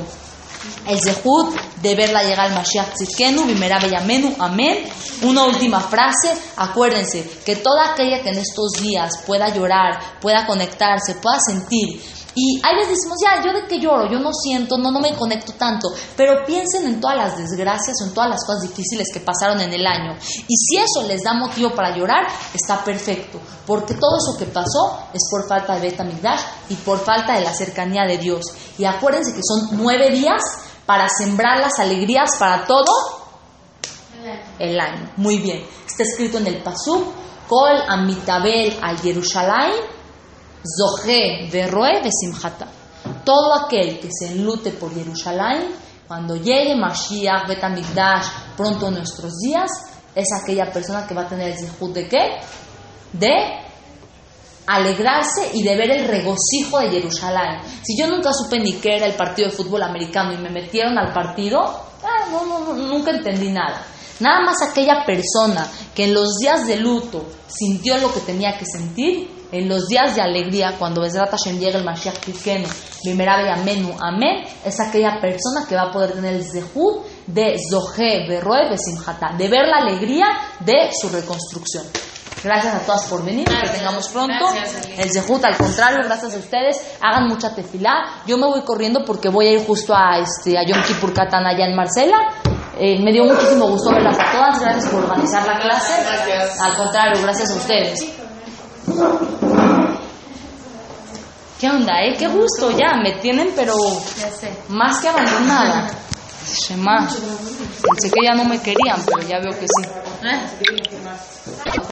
el Zehut de verla llegar al Mashiach Tzikenu, Bimera Beyamenu, amén. Una última frase, acuérdense que toda aquella que en estos días pueda llorar, pueda conectarse, pueda sentir. Y hay veces decimos, ya, yo de que lloro, yo no siento, no, no me conecto tanto, pero piensen en todas las desgracias en todas las cosas difíciles que pasaron en el año. Y si eso les da motivo para llorar, está perfecto, porque todo eso que pasó es por falta de Betamigdash y por falta de la cercanía de Dios. Y acuérdense que son nueve días para sembrar las alegrías para todo el año. Muy bien. Está escrito en el Pasuk, Kol Amitabel al Jerusalén Zohe Verroe Besimhata. Todo aquel que se enlute por Jerusalén, cuando llegue Mashiach, Betamigdash, pronto en nuestros días, es aquella persona que va a tener el zihut de qué? De alegrarse y de ver el regocijo de Jerusalén. Si yo nunca supe ni qué era el partido de fútbol americano y me metieron al partido, ah, no, no, nunca entendí nada. Nada más aquella persona que en los días de luto sintió lo que tenía que sentir, en los días de alegría, cuando Besrat Hashem llega el Mashiach Bimerabe Amenu, Amén, es aquella persona que va a poder tener el Zehut de Zohe Berroe Besimhata, de ver la alegría de su reconstrucción. Gracias a todas por venir, que tengamos pronto. Gracias. El Zehut, al contrario, gracias a ustedes. Hagan mucha tefilá. Yo me voy corriendo porque voy a ir justo a, este, a Yom Kippur allá en Marcela. Eh, me dio muchísimo gusto verlas a todas. Gracias por organizar la clase. Gracias. Al contrario, gracias a ustedes. ¿Qué onda, eh? Qué gusto, ya. Me tienen, pero más que abandonada. Shema. Pensé que ya no me querían, pero ya veo que sí. ¿Eh?